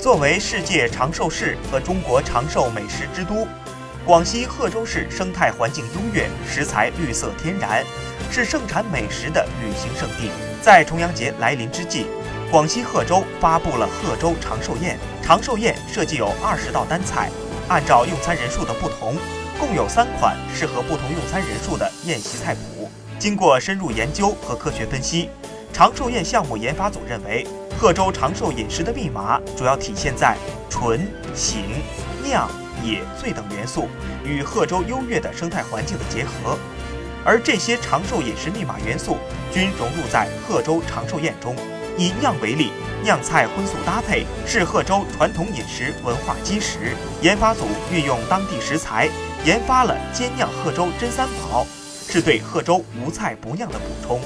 作为世界长寿市和中国长寿美食之都，广西贺州市生态环境优越，食材绿色天然，是盛产美食的旅行胜地。在重阳节来临之际，广西贺州发布了贺州长寿宴。长寿宴设计有二十道单菜，按照用餐人数的不同，共有三款适合不同用餐人数的宴席菜谱。经过深入研究和科学分析，长寿宴项目研发组认为。贺州长寿饮食的密码主要体现在醇、醒、酿、野、醉等元素与贺州优越的生态环境的结合，而这些长寿饮食密码元素均融入在贺州长寿宴中。以酿为例，酿菜荤素搭配是贺州传统饮食文化基石。研发组运用当地食材，研发了煎酿贺州真三宝，是对贺州无菜不酿的补充。